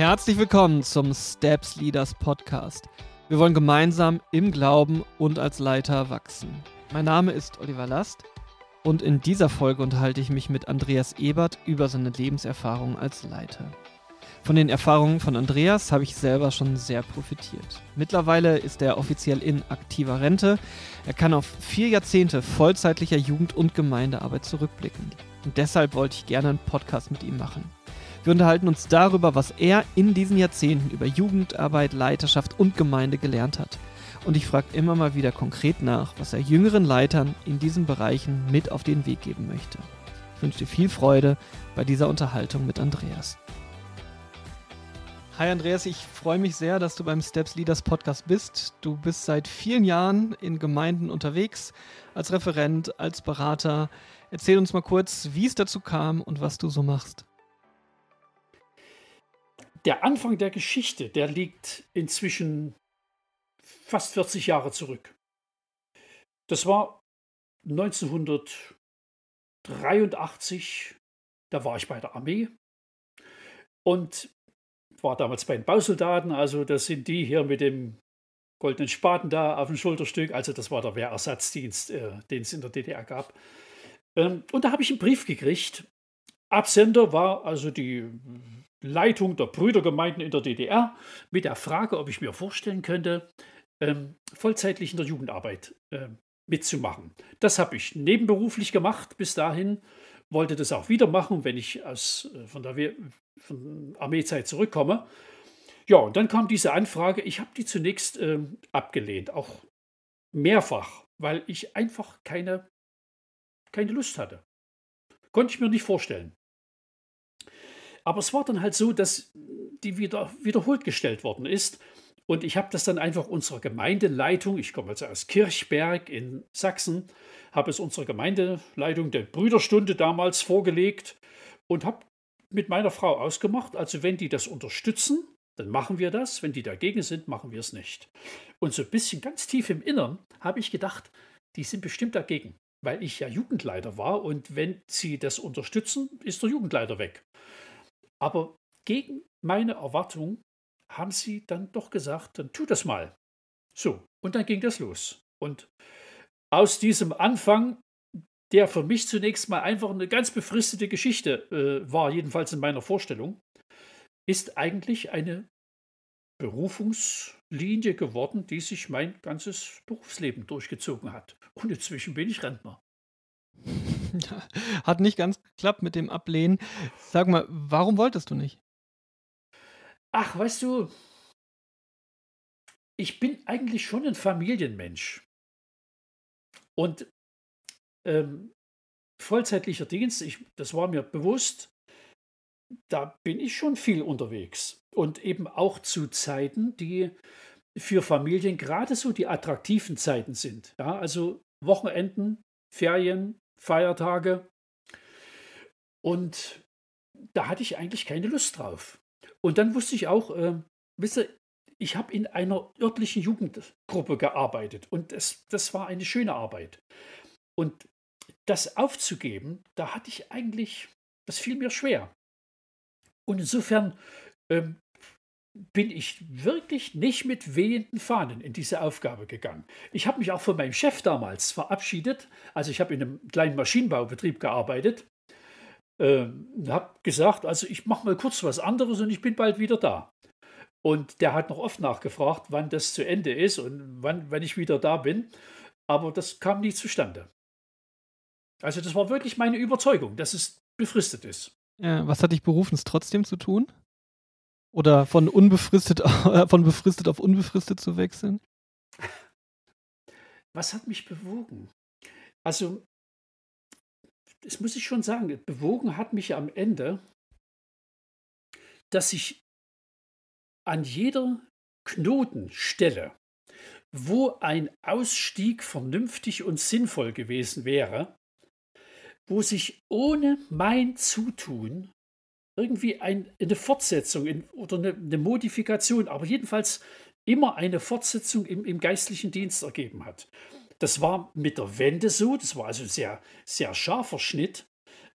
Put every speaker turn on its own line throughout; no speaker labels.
Herzlich willkommen zum Steps Leaders Podcast. Wir wollen gemeinsam im Glauben und als Leiter wachsen. Mein Name ist Oliver Last und in dieser Folge unterhalte ich mich mit Andreas Ebert über seine Lebenserfahrung als Leiter. Von den Erfahrungen von Andreas habe ich selber schon sehr profitiert. Mittlerweile ist er offiziell in aktiver Rente. Er kann auf vier Jahrzehnte vollzeitlicher Jugend- und Gemeindearbeit zurückblicken. Und deshalb wollte ich gerne einen Podcast mit ihm machen. Wir unterhalten uns darüber, was er in diesen Jahrzehnten über Jugendarbeit, Leiterschaft und Gemeinde gelernt hat. Und ich frage immer mal wieder konkret nach, was er jüngeren Leitern in diesen Bereichen mit auf den Weg geben möchte. Ich wünsche dir viel Freude bei dieser Unterhaltung mit Andreas. Hi Andreas, ich freue mich sehr, dass du beim Steps Leaders Podcast bist. Du bist seit vielen Jahren in Gemeinden unterwegs, als Referent, als Berater. Erzähl uns mal kurz, wie es dazu kam und was du so machst
der Anfang der Geschichte, der liegt inzwischen fast 40 Jahre zurück. Das war 1983, da war ich bei der Armee und war damals bei den Bausoldaten, also das sind die hier mit dem goldenen Spaten da auf dem Schulterstück, also das war der Wehrersatzdienst, äh, den es in der DDR gab. Ähm, und da habe ich einen Brief gekriegt. Absender war also die Leitung der Brüdergemeinden in der DDR mit der Frage, ob ich mir vorstellen könnte, ähm, vollzeitlich in der Jugendarbeit äh, mitzumachen. Das habe ich nebenberuflich gemacht bis dahin, wollte das auch wieder machen, wenn ich aus, äh, von der We von Armeezeit zurückkomme. Ja, und dann kam diese Anfrage. Ich habe die zunächst äh, abgelehnt, auch mehrfach, weil ich einfach keine, keine Lust hatte. Konnte ich mir nicht vorstellen. Aber es war dann halt so, dass die wieder wiederholt gestellt worden ist. Und ich habe das dann einfach unserer Gemeindeleitung, ich komme also aus Kirchberg in Sachsen, habe es unserer Gemeindeleitung der Brüderstunde damals vorgelegt und habe mit meiner Frau ausgemacht, also wenn die das unterstützen, dann machen wir das, wenn die dagegen sind, machen wir es nicht. Und so ein bisschen ganz tief im Innern habe ich gedacht, die sind bestimmt dagegen, weil ich ja Jugendleiter war und wenn sie das unterstützen, ist der Jugendleiter weg. Aber gegen meine Erwartung haben sie dann doch gesagt, dann tu das mal. So, und dann ging das los. Und aus diesem Anfang, der für mich zunächst mal einfach eine ganz befristete Geschichte äh, war, jedenfalls in meiner Vorstellung, ist eigentlich eine Berufungslinie geworden, die sich mein ganzes Berufsleben durchgezogen hat. Und inzwischen bin ich Rentner.
Hat nicht ganz geklappt mit dem Ablehnen. Sag mal, warum wolltest du nicht?
Ach, weißt du, ich bin eigentlich schon ein Familienmensch. Und ähm, vollzeitlicher Dienst, ich, das war mir bewusst, da bin ich schon viel unterwegs. Und eben auch zu Zeiten, die für Familien gerade so die attraktiven Zeiten sind. Ja, also Wochenenden, Ferien, Feiertage. Und da hatte ich eigentlich keine Lust drauf. Und dann wusste ich auch, äh, wisst ich habe in einer örtlichen Jugendgruppe gearbeitet und das, das war eine schöne Arbeit. Und das aufzugeben, da hatte ich eigentlich, das fiel mir schwer. Und insofern ähm, bin ich wirklich nicht mit wehenden Fahnen in diese Aufgabe gegangen. Ich habe mich auch von meinem Chef damals verabschiedet. Also ich habe in einem kleinen Maschinenbaubetrieb gearbeitet. Äh, habe gesagt, also ich mache mal kurz was anderes und ich bin bald wieder da. Und der hat noch oft nachgefragt, wann das zu Ende ist und wann, wenn ich wieder da bin. Aber das kam nie zustande. Also das war wirklich meine Überzeugung, dass es befristet ist.
Ja, was hat dich berufen, es trotzdem zu tun? Oder von unbefristet, von befristet auf unbefristet zu wechseln?
Was hat mich bewogen? Also, das muss ich schon sagen, bewogen hat mich am Ende, dass ich an jeder Knotenstelle, wo ein Ausstieg vernünftig und sinnvoll gewesen wäre, wo sich ohne mein Zutun irgendwie ein, eine Fortsetzung in, oder eine, eine, Modifikation, aber jedenfalls immer eine Fortsetzung im, im geistlichen Dienst ergeben hat. Das war mit der Wende so, das war also ein sehr, sehr scharfer Schnitt.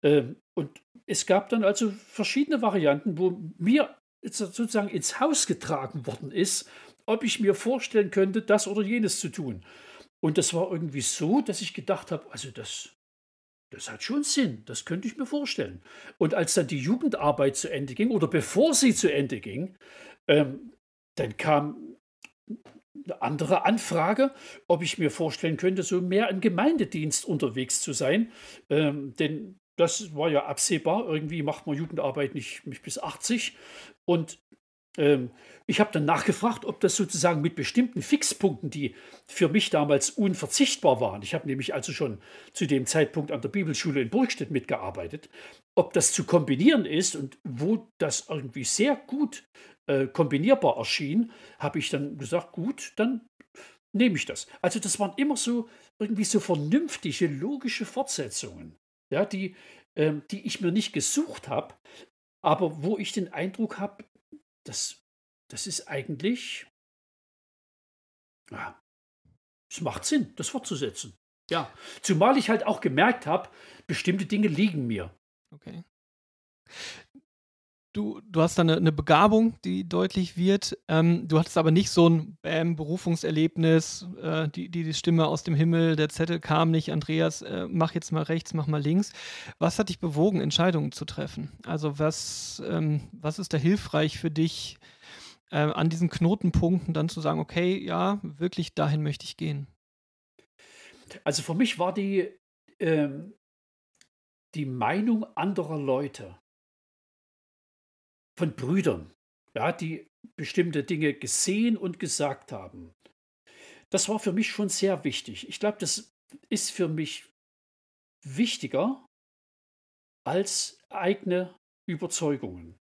Ähm, und es gab dann also verschiedene Varianten, wo mir sozusagen ins Haus getragen worden ist, ob ich mir vorstellen könnte, das oder jenes zu tun. Und das war irgendwie so, dass ich gedacht habe, also das, das hat schon Sinn, das könnte ich mir vorstellen. Und als dann die Jugendarbeit zu Ende ging oder bevor sie zu Ende ging, ähm, dann kam eine andere Anfrage, ob ich mir vorstellen könnte, so mehr im Gemeindedienst unterwegs zu sein. Ähm, denn das war ja absehbar. Irgendwie macht man Jugendarbeit nicht, nicht bis 80. Und ähm, ich habe dann nachgefragt, ob das sozusagen mit bestimmten Fixpunkten, die für mich damals unverzichtbar waren, ich habe nämlich also schon zu dem Zeitpunkt an der Bibelschule in Burgstedt mitgearbeitet, ob das zu kombinieren ist und wo das irgendwie sehr gut äh, kombinierbar erschien, habe ich dann gesagt, gut, dann nehme ich das. Also das waren immer so irgendwie so vernünftige, logische Fortsetzungen, ja, die, ähm, die ich mir nicht gesucht habe, aber wo ich den Eindruck habe, das, das ist eigentlich, ja, es macht Sinn, das fortzusetzen. Ja, zumal ich halt auch gemerkt habe, bestimmte Dinge liegen mir.
Okay. Du, du hast da eine, eine Begabung, die deutlich wird. Ähm, du hattest aber nicht so ein Bam, Berufungserlebnis, äh, die, die, die Stimme aus dem Himmel, der Zettel kam nicht, Andreas, äh, mach jetzt mal rechts, mach mal links. Was hat dich bewogen, Entscheidungen zu treffen? Also was, ähm, was ist da hilfreich für dich, äh, an diesen Knotenpunkten dann zu sagen, okay, ja, wirklich dahin möchte ich gehen?
Also für mich war die, ähm, die Meinung anderer Leute von Brüdern, ja, die bestimmte Dinge gesehen und gesagt haben. Das war für mich schon sehr wichtig. Ich glaube, das ist für mich wichtiger als eigene Überzeugungen.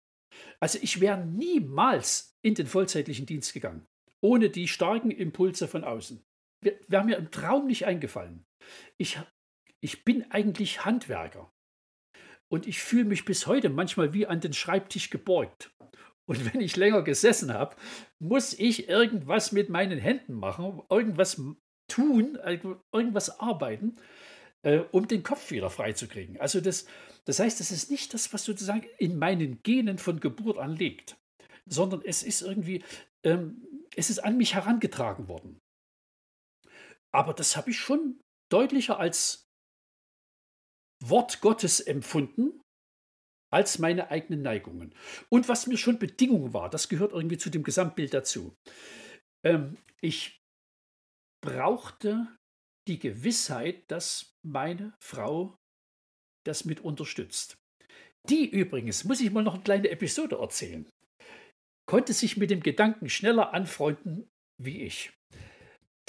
Also ich wäre niemals in den vollzeitlichen Dienst gegangen, ohne die starken Impulse von außen. Wäre mir im Traum nicht eingefallen. Ich, ich bin eigentlich Handwerker. Und ich fühle mich bis heute manchmal wie an den Schreibtisch geborgt. Und wenn ich länger gesessen habe, muss ich irgendwas mit meinen Händen machen, irgendwas tun, irgendwas arbeiten, äh, um den Kopf wieder freizukriegen. Also das, das heißt, das ist nicht das, was sozusagen in meinen Genen von Geburt an liegt, sondern es ist irgendwie, ähm, es ist an mich herangetragen worden. Aber das habe ich schon deutlicher als Wort Gottes empfunden als meine eigenen Neigungen. Und was mir schon Bedingung war, das gehört irgendwie zu dem Gesamtbild dazu. Ähm, ich brauchte die Gewissheit, dass meine Frau das mit unterstützt. Die übrigens, muss ich mal noch eine kleine Episode erzählen, konnte sich mit dem Gedanken schneller anfreunden wie ich.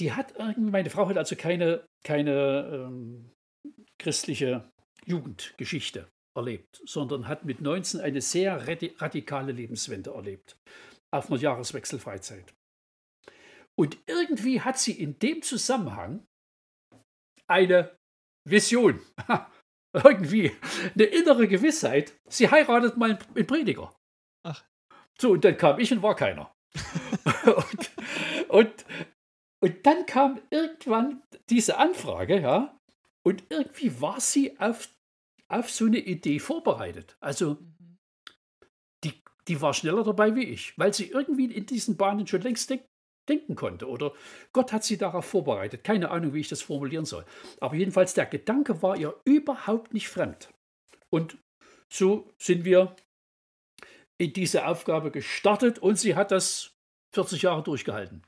Die hat meine Frau hat also keine, keine ähm, christliche Jugendgeschichte erlebt, sondern hat mit 19 eine sehr radikale Lebenswende erlebt, auf einer Jahreswechselfreizeit. Und irgendwie hat sie in dem Zusammenhang eine Vision, irgendwie eine innere Gewissheit, sie heiratet mal einen Prediger. Ach. So, und dann kam ich und war keiner. und, und, und dann kam irgendwann diese Anfrage, ja, und irgendwie war sie auf auf so eine Idee vorbereitet. Also mhm. die, die war schneller dabei wie ich, weil sie irgendwie in diesen Bahnen schon längst denk, denken konnte. Oder Gott hat sie darauf vorbereitet. Keine Ahnung, wie ich das formulieren soll. Aber jedenfalls, der Gedanke war ihr überhaupt nicht fremd. Und so sind wir in diese Aufgabe gestartet und sie hat das 40 Jahre durchgehalten.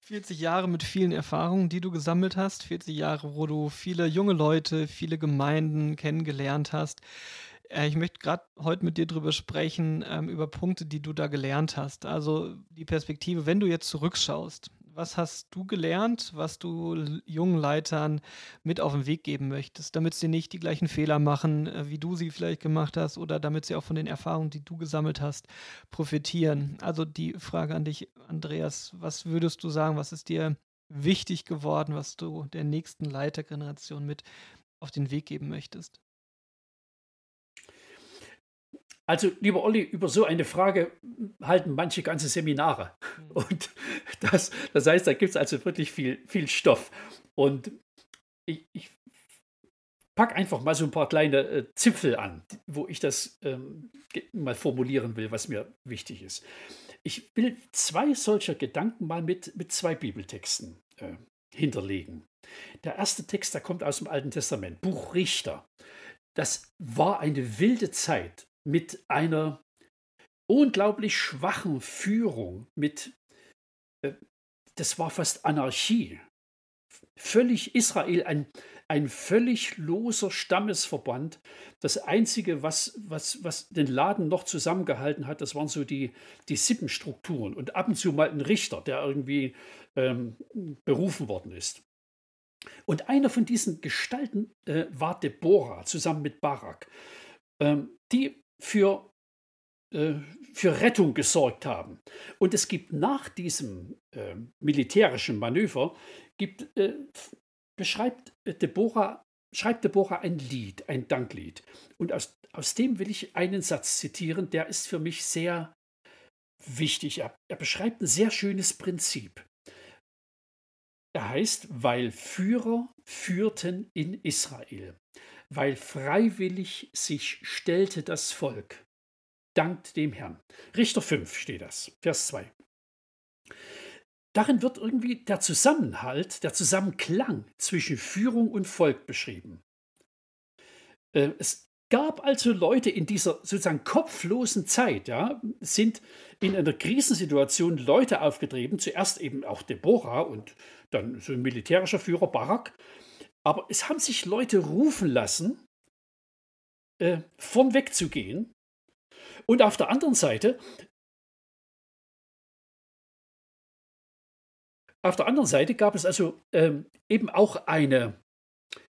40 Jahre mit vielen Erfahrungen, die du gesammelt hast. 40 Jahre, wo du viele junge Leute, viele Gemeinden kennengelernt hast. Äh, ich möchte gerade heute mit dir drüber sprechen, ähm, über Punkte, die du da gelernt hast. Also die Perspektive, wenn du jetzt zurückschaust, was hast du gelernt, was du jungen Leitern mit auf den Weg geben möchtest, damit sie nicht die gleichen Fehler machen, äh, wie du sie vielleicht gemacht hast, oder damit sie auch von den Erfahrungen, die du gesammelt hast, profitieren? Also die Frage an dich, Andreas, was würdest du sagen, was ist dir wichtig geworden, was du der nächsten Leitergeneration mit auf den Weg geben möchtest?
Also, lieber Olli, über so eine Frage halten manche ganze Seminare. Mhm. Und das, das heißt, da gibt es also wirklich viel, viel Stoff. Und ich, ich pack einfach mal so ein paar kleine äh, Zipfel an, wo ich das ähm, mal formulieren will, was mir wichtig ist. Ich will zwei solcher Gedanken mal mit, mit zwei Bibeltexten äh, hinterlegen. Der erste Text, der kommt aus dem Alten Testament, Buch Richter. Das war eine wilde Zeit mit einer unglaublich schwachen Führung, mit, äh, das war fast Anarchie. Völlig Israel, ein, ein völlig loser Stammesverband. Das Einzige, was, was, was den Laden noch zusammengehalten hat, das waren so die, die Sippenstrukturen und ab und zu mal ein Richter, der irgendwie ähm, berufen worden ist. Und einer von diesen Gestalten äh, war Deborah zusammen mit Barak, ähm, die für, äh, für Rettung gesorgt haben. Und es gibt nach diesem äh, militärischen Manöver, gibt, äh, beschreibt Deborah, schreibt Deborah ein Lied, ein Danklied. Und aus, aus dem will ich einen Satz zitieren, der ist für mich sehr wichtig. Er, er beschreibt ein sehr schönes Prinzip. Er heißt, weil Führer führten in Israel, weil freiwillig sich stellte das Volk. Dankt dem Herrn. Richter 5 steht das, Vers 2. Darin wird irgendwie der Zusammenhalt, der Zusammenklang zwischen Führung und Volk beschrieben. Äh, es gab also Leute in dieser sozusagen kopflosen Zeit, ja, sind in einer Krisensituation Leute aufgetrieben, zuerst eben auch Deborah und dann so ein militärischer Führer Barak, aber es haben sich Leute rufen lassen, äh, von wegzugehen. Und auf der anderen Seite Auf der anderen Seite gab es also ähm, eben auch eine,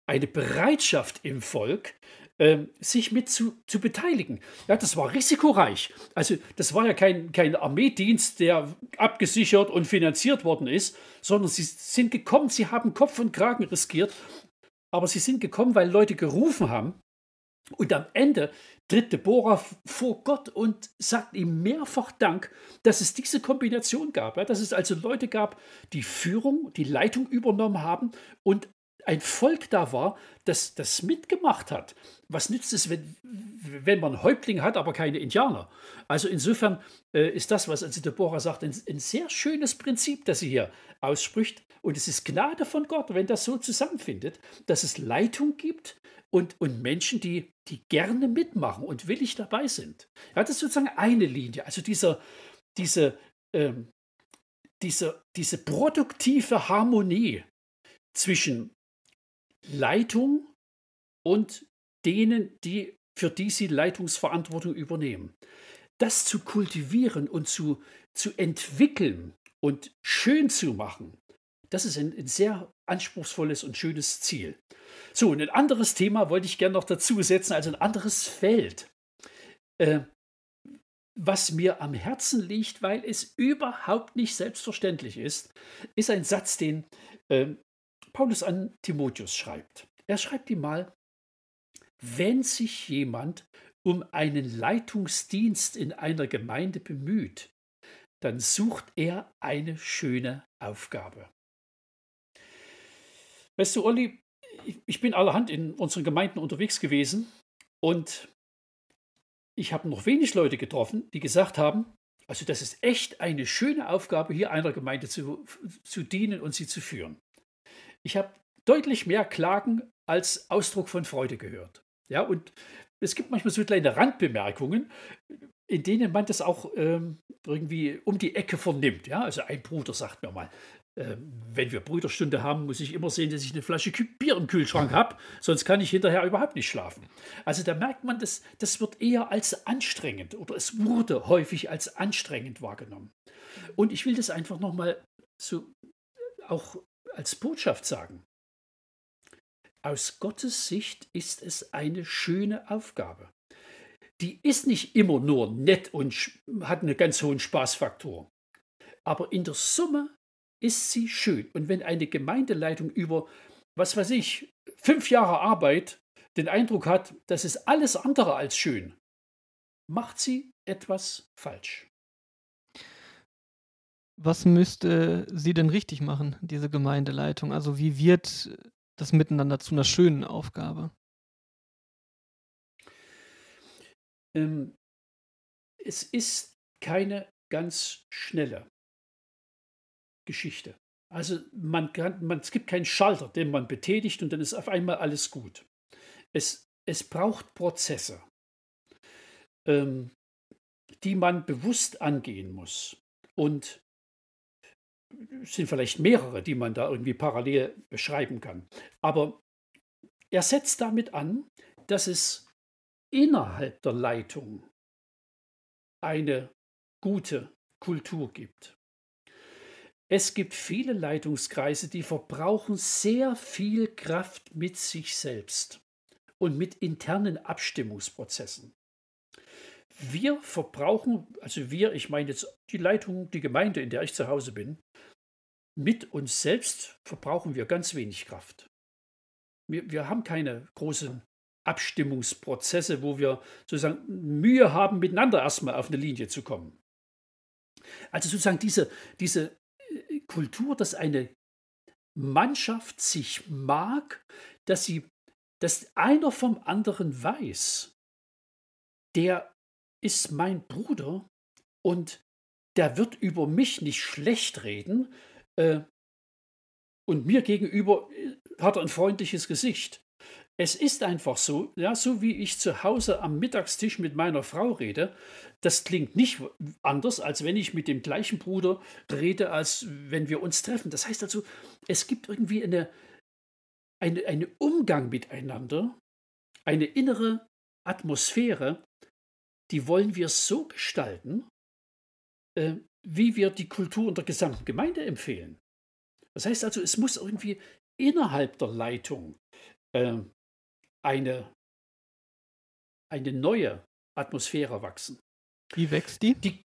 eine Bereitschaft im Volk, ähm, sich mit zu, zu beteiligen. Ja, das war risikoreich. Also das war ja kein, kein Armeedienst, der abgesichert und finanziert worden ist, sondern sie sind gekommen, sie haben Kopf und Kragen riskiert, aber sie sind gekommen, weil Leute gerufen haben. Und am Ende tritt Deborah vor Gott und sagt ihm mehrfach Dank, dass es diese Kombination gab. dass es also Leute gab, die Führung, die Leitung übernommen haben und ein Volk da war, das das mitgemacht hat. Was nützt es, wenn, wenn man Häuptling hat, aber keine Indianer? Also insofern äh, ist das, was also Deborah sagt, ein, ein sehr schönes Prinzip, das sie hier ausspricht. Und es ist Gnade von Gott, wenn das so zusammenfindet, dass es Leitung gibt und, und Menschen, die, die gerne mitmachen und willig dabei sind. Ja, das ist sozusagen eine Linie. Also dieser, diese, ähm, diese, diese produktive Harmonie zwischen Leitung und denen, die, für die sie Leitungsverantwortung übernehmen. Das zu kultivieren und zu, zu entwickeln und schön zu machen, das ist ein, ein sehr anspruchsvolles und schönes Ziel. So, und ein anderes Thema wollte ich gerne noch dazu setzen, also ein anderes Feld, äh, was mir am Herzen liegt, weil es überhaupt nicht selbstverständlich ist, ist ein Satz, den äh, Paulus an Timotheus schreibt. Er schreibt ihm mal, wenn sich jemand um einen Leitungsdienst in einer Gemeinde bemüht, dann sucht er eine schöne Aufgabe. Weißt du, Olli, ich bin allerhand in unseren Gemeinden unterwegs gewesen und ich habe noch wenig Leute getroffen, die gesagt haben, also das ist echt eine schöne Aufgabe, hier einer Gemeinde zu, zu dienen und sie zu führen. Ich habe deutlich mehr Klagen als Ausdruck von Freude gehört. Ja, und es gibt manchmal so kleine Randbemerkungen, in denen man das auch ähm, irgendwie um die Ecke vernimmt. Ja, also ein Bruder sagt mir mal, äh, wenn wir Brüderstunde haben, muss ich immer sehen, dass ich eine Flasche Bier im Kühlschrank habe, sonst kann ich hinterher überhaupt nicht schlafen. Also da merkt man, dass das wird eher als anstrengend oder es wurde häufig als anstrengend wahrgenommen. Und ich will das einfach nochmal so auch als Botschaft sagen. Aus Gottes Sicht ist es eine schöne Aufgabe. Die ist nicht immer nur nett und hat einen ganz hohen Spaßfaktor. Aber in der Summe ist sie schön. Und wenn eine Gemeindeleitung über, was weiß ich, fünf Jahre Arbeit den Eindruck hat, das ist alles andere als schön, macht sie etwas falsch
was müsste sie denn richtig machen, diese Gemeindeleitung? Also wie wird das miteinander zu einer schönen Aufgabe?
Ähm, es ist keine ganz schnelle Geschichte. Also man kann, man, es gibt keinen Schalter, den man betätigt und dann ist auf einmal alles gut. Es, es braucht Prozesse, ähm, die man bewusst angehen muss. Und sind vielleicht mehrere, die man da irgendwie parallel beschreiben kann. Aber er setzt damit an, dass es innerhalb der Leitung eine gute Kultur gibt. Es gibt viele Leitungskreise, die verbrauchen sehr viel Kraft mit sich selbst und mit internen Abstimmungsprozessen. Wir verbrauchen, also wir, ich meine jetzt die Leitung, die Gemeinde, in der ich zu Hause bin, mit uns selbst verbrauchen wir ganz wenig Kraft. Wir, wir haben keine großen Abstimmungsprozesse, wo wir sozusagen Mühe haben, miteinander erstmal auf eine Linie zu kommen. Also sozusagen diese, diese äh, Kultur, dass eine Mannschaft sich mag, dass sie, dass einer vom anderen weiß, der ist mein Bruder und der wird über mich nicht schlecht reden äh, und mir gegenüber äh, hat er ein freundliches Gesicht. Es ist einfach so, ja, so wie ich zu Hause am Mittagstisch mit meiner Frau rede, das klingt nicht anders, als wenn ich mit dem gleichen Bruder rede, als wenn wir uns treffen. Das heißt also, es gibt irgendwie eine, eine, einen Umgang miteinander, eine innere Atmosphäre, die wollen wir so gestalten, äh, wie wir die Kultur in der gesamten Gemeinde empfehlen. Das heißt also, es muss irgendwie innerhalb der Leitung äh, eine, eine neue Atmosphäre wachsen.
Wie wächst die? die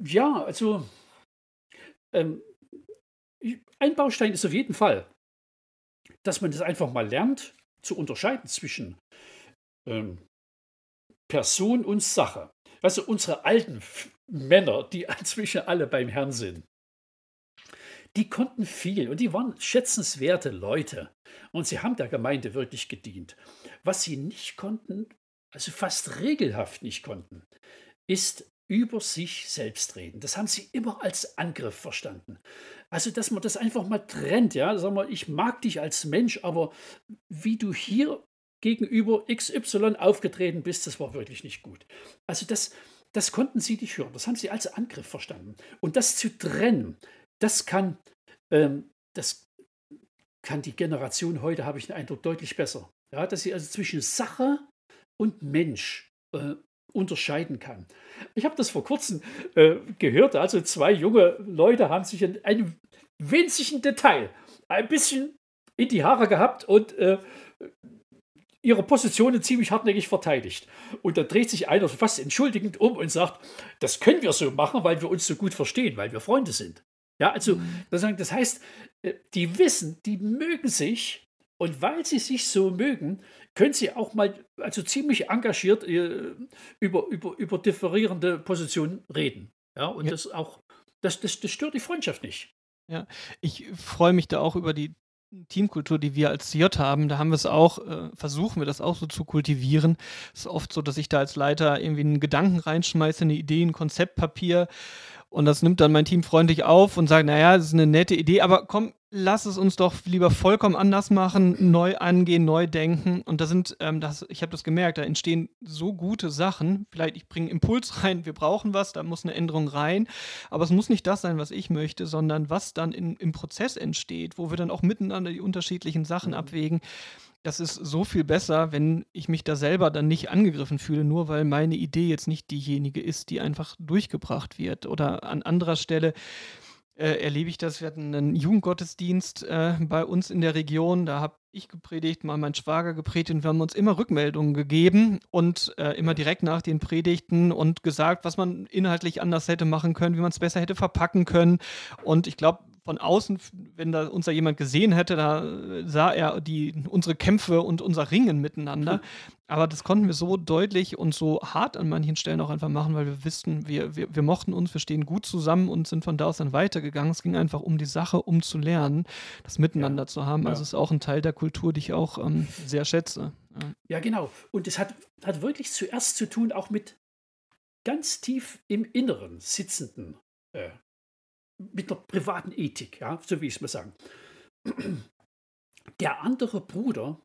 ja, also ähm, ein Baustein ist auf jeden Fall, dass man das einfach mal lernt zu unterscheiden zwischen ähm, Person und Sache. Also unsere alten Männer, die inzwischen alle beim Herrn sind, die konnten viel und die waren schätzenswerte Leute. Und sie haben der Gemeinde wirklich gedient. Was sie nicht konnten, also fast regelhaft nicht konnten, ist über sich selbst reden. Das haben sie immer als Angriff verstanden. Also, dass man das einfach mal trennt, ja, sag mal, ich mag dich als Mensch, aber wie du hier gegenüber XY aufgetreten bist, das war wirklich nicht gut. Also, das, das konnten sie nicht hören. Das haben sie als Angriff verstanden. Und das zu trennen, das kann, ähm, das kann die Generation heute, habe ich den Eindruck, deutlich besser. Ja, dass sie also zwischen Sache und Mensch äh, unterscheiden kann. Ich habe das vor kurzem äh, gehört. Also zwei junge Leute haben sich in einem winzigen Detail ein bisschen in die Haare gehabt und äh, ihre Positionen ziemlich hartnäckig verteidigt. Und dann dreht sich einer fast entschuldigend um und sagt, das können wir so machen, weil wir uns so gut verstehen, weil wir Freunde sind. Ja, also mhm. das heißt, äh, die wissen, die mögen sich und weil sie sich so mögen, können sie auch mal also ziemlich engagiert äh, über, über, über differierende Positionen reden. Ja, und ja. das auch, das, das, das stört die Freundschaft nicht.
Ja, ich freue mich da auch über die Teamkultur, die wir als J haben, da haben wir es auch, äh, versuchen wir das auch so zu kultivieren. Es ist oft so, dass ich da als Leiter irgendwie einen Gedanken reinschmeiße, eine Idee, ein Konzeptpapier und das nimmt dann mein Team freundlich auf und sagt, naja, das ist eine nette Idee, aber komm, lass es uns doch lieber vollkommen anders machen, neu angehen, neu denken. Und da sind, ähm, das, ich habe das gemerkt, da entstehen so gute Sachen. Vielleicht ich bringe Impuls rein, wir brauchen was, da muss eine Änderung rein. Aber es muss nicht das sein, was ich möchte, sondern was dann in, im Prozess entsteht, wo wir dann auch miteinander die unterschiedlichen Sachen mhm. abwägen das ist so viel besser, wenn ich mich da selber dann nicht angegriffen fühle, nur weil meine Idee jetzt nicht diejenige ist, die einfach durchgebracht wird. Oder an anderer Stelle äh, erlebe ich das. Wir hatten einen Jugendgottesdienst äh, bei uns in der Region. Da habe ich gepredigt, mal mein Schwager gepredigt und wir haben uns immer Rückmeldungen gegeben und äh, immer direkt nach den Predigten und gesagt, was man inhaltlich anders hätte machen können, wie man es besser hätte verpacken können. Und ich glaube, von außen, wenn da uns da jemand gesehen hätte, da sah er die, unsere Kämpfe und unser Ringen miteinander. Aber das konnten wir so deutlich und so hart an manchen Stellen auch einfach machen, weil wir wussten, wir, wir, wir mochten uns, wir stehen gut zusammen und sind von da aus dann weitergegangen. Es ging einfach um die Sache, um zu lernen, das Miteinander ja. zu haben. Also ja. ist auch ein Teil der Kultur, die ich auch ähm, sehr schätze.
Ja, ja genau. Und es hat, hat wirklich zuerst zu tun auch mit ganz tief im Inneren sitzenden, äh, mit der privaten Ethik, ja, so wie ich es mal sagen. Der andere Bruder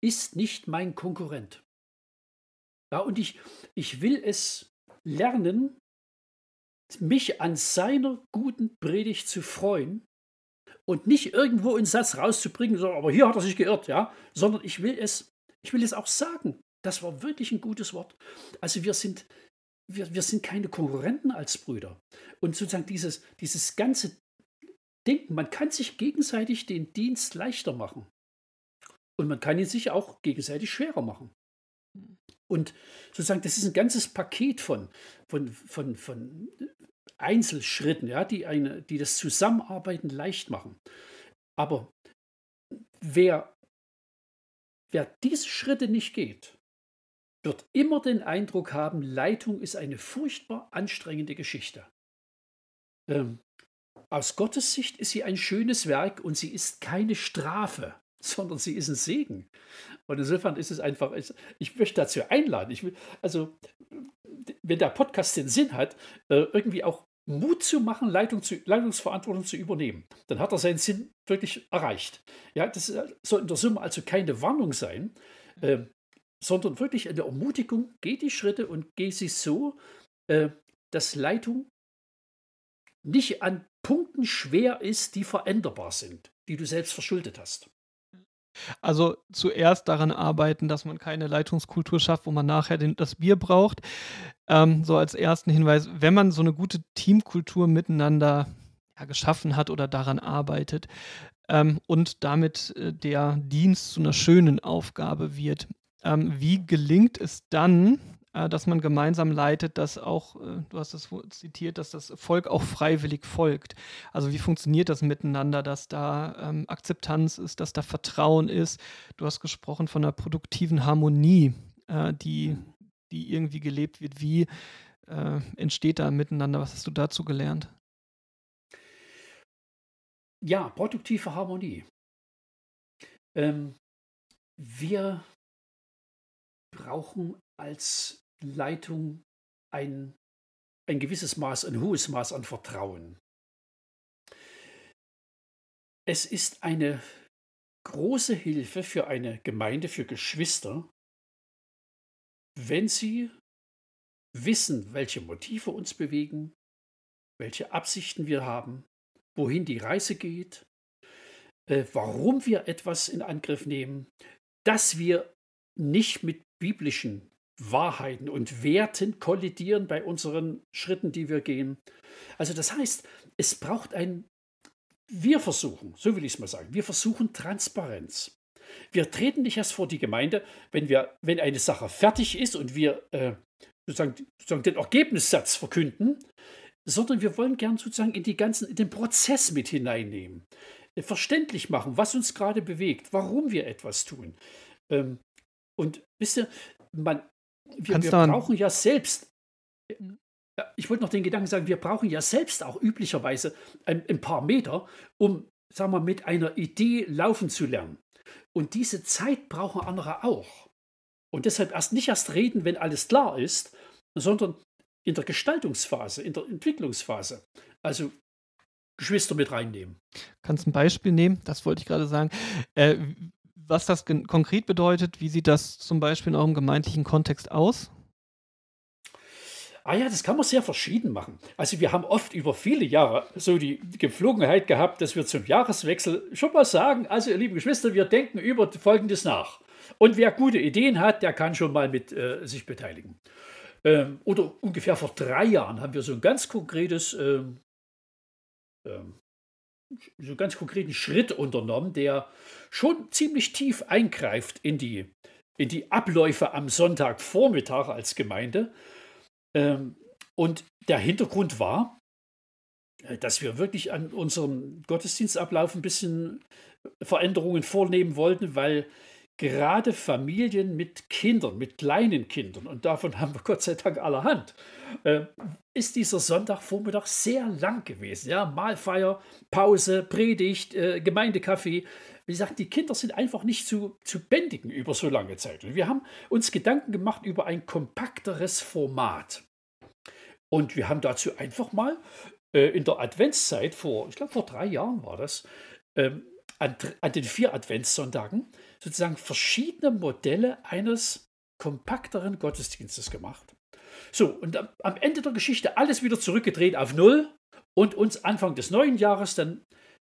ist nicht mein Konkurrent. Ja, und ich, ich will es lernen, mich an seiner guten Predigt zu freuen und nicht irgendwo einen Satz rauszubringen, so, aber hier hat er sich geirrt, ja, sondern ich will es, ich will es auch sagen. Das war wirklich ein gutes Wort. Also wir sind, wir, wir sind keine Konkurrenten als Brüder. Und sozusagen dieses, dieses ganze Denken, man kann sich gegenseitig den Dienst leichter machen. Und man kann ihn sich auch gegenseitig schwerer machen. Und sozusagen, das ist ein ganzes Paket von, von, von, von Einzelschritten, ja, die, eine, die das Zusammenarbeiten leicht machen. Aber wer, wer diese Schritte nicht geht, wird immer den Eindruck haben, Leitung ist eine furchtbar anstrengende Geschichte. Ähm, aus Gottes Sicht ist sie ein schönes Werk und sie ist keine Strafe, sondern sie ist ein Segen. Und insofern ist es einfach, ich möchte dazu einladen. Will, also, wenn der Podcast den Sinn hat, äh, irgendwie auch Mut zu machen, Leitung zu, Leitungsverantwortung zu übernehmen, dann hat er seinen Sinn wirklich erreicht. Ja, das soll in der Summe also keine Warnung sein, äh, sondern wirklich eine Ermutigung, geh die Schritte und geh sie so, äh, dass Leitung nicht an Punkten schwer ist, die veränderbar sind, die du selbst verschuldet hast.
Also zuerst daran arbeiten, dass man keine Leitungskultur schafft, wo man nachher den, das Bier braucht. Ähm, so als ersten Hinweis, wenn man so eine gute Teamkultur miteinander ja, geschaffen hat oder daran arbeitet ähm, und damit äh, der Dienst zu einer schönen Aufgabe wird, ähm, wie gelingt es dann, äh, dass man gemeinsam leitet, dass auch, äh, du hast es zitiert, dass das Volk auch freiwillig folgt. Also wie funktioniert das miteinander, dass da ähm, Akzeptanz ist, dass da Vertrauen ist? Du hast gesprochen von einer produktiven Harmonie, äh, die, die irgendwie gelebt wird. Wie äh, entsteht da miteinander? Was hast du dazu gelernt?
Ja, produktive Harmonie. Ähm, wir brauchen als Leitung ein, ein gewisses Maß, ein hohes Maß an Vertrauen. Es ist eine große Hilfe für eine Gemeinde, für Geschwister, wenn sie wissen, welche Motive uns bewegen, welche Absichten wir haben, wohin die Reise geht, äh, warum wir etwas in Angriff nehmen, dass wir nicht mit biblischen Wahrheiten und Werten kollidieren bei unseren Schritten, die wir gehen. Also das heißt, es braucht ein, wir versuchen, so will ich es mal sagen, wir versuchen Transparenz. Wir treten nicht erst vor die Gemeinde, wenn, wir, wenn eine Sache fertig ist und wir äh, sozusagen, sozusagen den Ergebnissatz verkünden, sondern wir wollen gern sozusagen in, die ganzen, in den Prozess mit hineinnehmen, äh, verständlich machen, was uns gerade bewegt, warum wir etwas tun. Ähm, und wisst ihr, man, wir, wir brauchen ja selbst, ich wollte noch den Gedanken sagen, wir brauchen ja selbst auch üblicherweise ein, ein paar Meter, um, sagen wir, mit einer Idee laufen zu lernen. Und diese Zeit brauchen andere auch. Und deshalb erst nicht erst reden, wenn alles klar ist, sondern in der Gestaltungsphase, in der Entwicklungsphase. Also Geschwister mit reinnehmen.
Kannst du ein Beispiel nehmen? Das wollte ich gerade sagen. Äh, was das konkret bedeutet, wie sieht das zum Beispiel in eurem gemeindlichen Kontext aus?
Ah ja, das kann man sehr verschieden machen. Also wir haben oft über viele Jahre so die Gepflogenheit gehabt, dass wir zum Jahreswechsel schon mal sagen, also ihr lieben Geschwister, wir denken über Folgendes nach. Und wer gute Ideen hat, der kann schon mal mit äh, sich beteiligen. Ähm, oder ungefähr vor drei Jahren haben wir so ein ganz konkretes ähm, ähm, so ganz konkreten Schritt unternommen, der schon ziemlich tief eingreift in die, in die Abläufe am Sonntagvormittag als Gemeinde. Ähm, und der Hintergrund war, äh, dass wir wirklich an unserem Gottesdienstablauf ein bisschen Veränderungen vornehmen wollten, weil gerade Familien mit Kindern, mit kleinen Kindern, und davon haben wir Gott sei Dank allerhand, äh, ist dieser Sonntagvormittag sehr lang gewesen. Ja, Mahlfeier, Pause, Predigt, äh, Gemeindekaffee. Wie gesagt, die Kinder sind einfach nicht zu, zu bändigen über so lange Zeit. Und wir haben uns Gedanken gemacht über ein kompakteres Format. Und wir haben dazu einfach mal äh, in der Adventszeit vor, ich glaube vor drei Jahren war das, ähm, an, an den vier Adventssonntagen sozusagen verschiedene Modelle eines kompakteren Gottesdienstes gemacht. So, und am, Ende der Geschichte alles wieder zurückgedreht auf Null und uns Anfang des neuen Jahres dann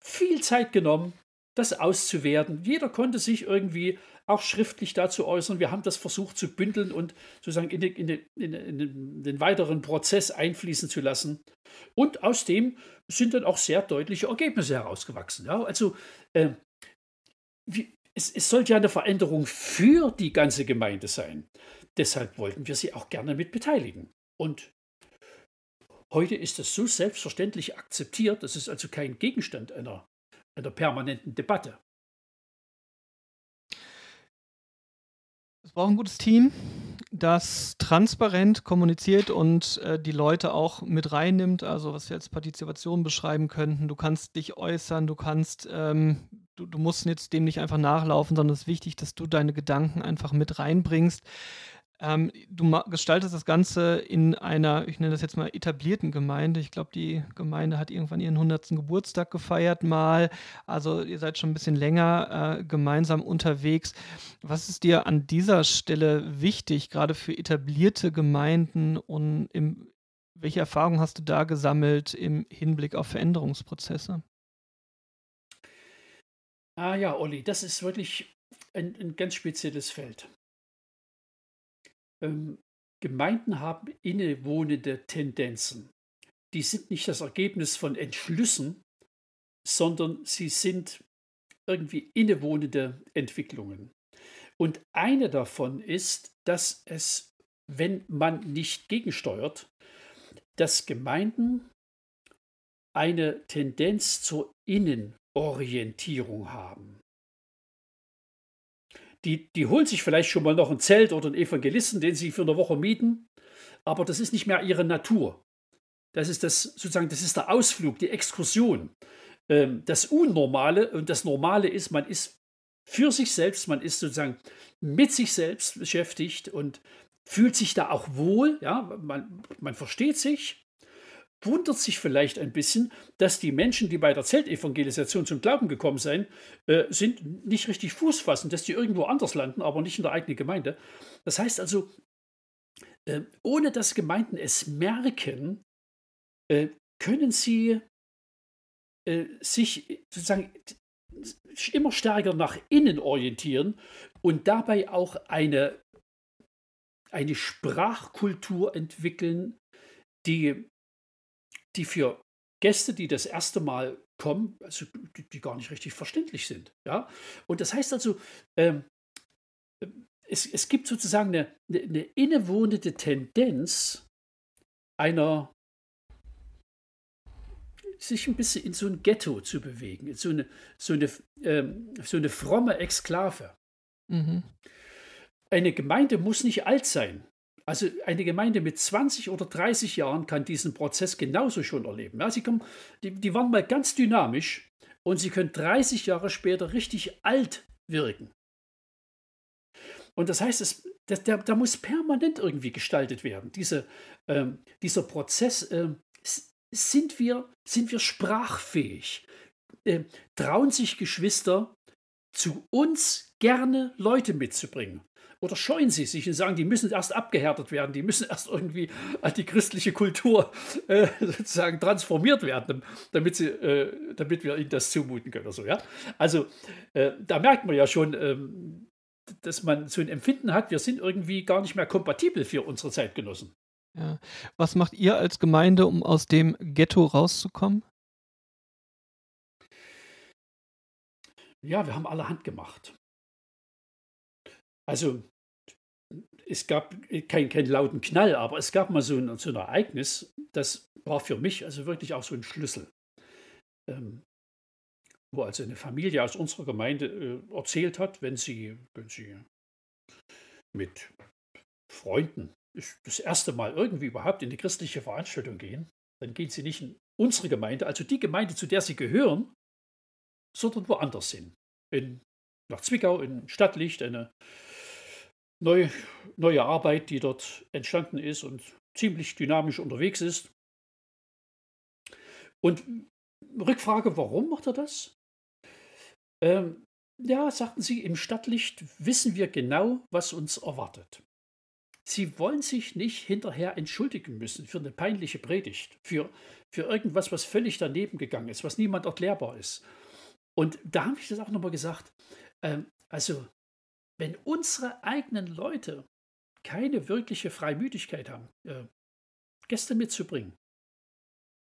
viel Zeit genommen, das auszuwerten. Jeder konnte sich irgendwie auch schriftlich dazu äußern. Wir haben das versucht zu bündeln und sozusagen in den, in den, in den weiteren Prozess einfließen zu lassen. Und aus dem sind dann auch sehr deutliche Ergebnisse herausgewachsen. Ja, also äh, wie, es, es sollte ja eine Veränderung für die ganze Gemeinde sein. Deshalb wollten wir sie auch gerne mit beteiligen. Und heute ist es so selbstverständlich akzeptiert, das ist also kein Gegenstand einer, einer permanenten Debatte.
Es braucht ein gutes Team, das transparent kommuniziert und äh, die Leute auch mit reinnimmt. Also was wir als Partizipation beschreiben könnten. Du kannst dich äußern, du kannst ähm, du, du musst jetzt dem nicht einfach nachlaufen, sondern es ist wichtig, dass du deine Gedanken einfach mit reinbringst. Ähm, du gestaltest das Ganze in einer, ich nenne das jetzt mal etablierten Gemeinde. Ich glaube, die Gemeinde hat irgendwann ihren 100. Geburtstag gefeiert mal. Also ihr seid schon ein bisschen länger äh, gemeinsam unterwegs. Was ist dir an dieser Stelle wichtig, gerade für etablierte Gemeinden und im, welche Erfahrungen hast du da gesammelt im Hinblick auf Veränderungsprozesse?
Ah ja, Olli, das ist wirklich ein, ein ganz spezielles Feld. Ähm, Gemeinden haben innewohnende Tendenzen. Die sind nicht das Ergebnis von Entschlüssen, sondern sie sind irgendwie innewohnende Entwicklungen. Und eine davon ist, dass es, wenn man nicht gegensteuert, dass Gemeinden eine Tendenz zur Innen- Orientierung haben. Die, die holen sich vielleicht schon mal noch ein Zelt oder einen Evangelisten, den sie für eine Woche mieten, aber das ist nicht mehr ihre Natur. Das ist das sozusagen, das ist der Ausflug, die Exkursion. Ähm, das Unnormale und das Normale ist, man ist für sich selbst, man ist sozusagen mit sich selbst beschäftigt und fühlt sich da auch wohl, ja, man, man versteht sich wundert sich vielleicht ein bisschen, dass die Menschen, die bei der Zeltevangelisation zum Glauben gekommen sind, äh, sind nicht richtig Fuß fassen, dass die irgendwo anders landen, aber nicht in der eigenen Gemeinde. Das heißt also, äh, ohne dass Gemeinden es merken, äh, können sie äh, sich sozusagen immer stärker nach innen orientieren und dabei auch eine, eine Sprachkultur entwickeln, die die für Gäste, die das erste Mal kommen, also die, die gar nicht richtig verständlich sind. Ja? Und das heißt also, ähm, es, es gibt sozusagen eine, eine, innewohnende Tendenz einer sich ein bisschen in so ein Ghetto zu bewegen, in so eine, so eine, ähm, so eine fromme Exklave. Mhm. Eine Gemeinde muss nicht alt sein. Also eine Gemeinde mit 20 oder 30 Jahren kann diesen Prozess genauso schon erleben. Ja, sie kommen, die, die waren mal ganz dynamisch und sie können 30 Jahre später richtig alt wirken. Und das heißt, es, das, der, der muss permanent irgendwie gestaltet werden. Diese, ähm, dieser Prozess, ähm, sind, wir, sind wir sprachfähig? Äh, trauen sich Geschwister zu uns gerne Leute mitzubringen? Oder scheuen sie sich und sagen, die müssen erst abgehärtet werden, die müssen erst irgendwie an die christliche Kultur äh, sozusagen transformiert werden, damit, sie, äh, damit wir ihnen das zumuten können. Oder so, ja? Also äh, da merkt man ja schon, ähm, dass man so ein Empfinden hat, wir sind irgendwie gar nicht mehr kompatibel für unsere Zeitgenossen.
Ja. Was macht ihr als Gemeinde, um aus dem Ghetto rauszukommen?
Ja, wir haben allerhand gemacht. Also es gab keinen kein lauten Knall, aber es gab mal so ein, so ein Ereignis, das war für mich also wirklich auch so ein Schlüssel. Ähm, wo also eine Familie aus unserer Gemeinde äh, erzählt hat, wenn sie, wenn sie mit Freunden das erste Mal irgendwie überhaupt in eine christliche Veranstaltung gehen, dann gehen sie nicht in unsere Gemeinde, also die Gemeinde, zu der sie gehören, sondern woanders hin. In, nach Zwickau, in Stadtlicht, eine neue, neue Arbeit, die dort entstanden ist und ziemlich dynamisch unterwegs ist. Und Rückfrage, warum macht er das? Ähm, ja, sagten sie, im Stadtlicht wissen wir genau, was uns erwartet. Sie wollen sich nicht hinterher entschuldigen müssen für eine peinliche Predigt, für, für irgendwas, was völlig daneben gegangen ist, was niemand erklärbar ist. Und da habe ich das auch nochmal gesagt. Ähm, also, wenn unsere eigenen Leute keine wirkliche Freimütigkeit haben, äh, Gäste mitzubringen,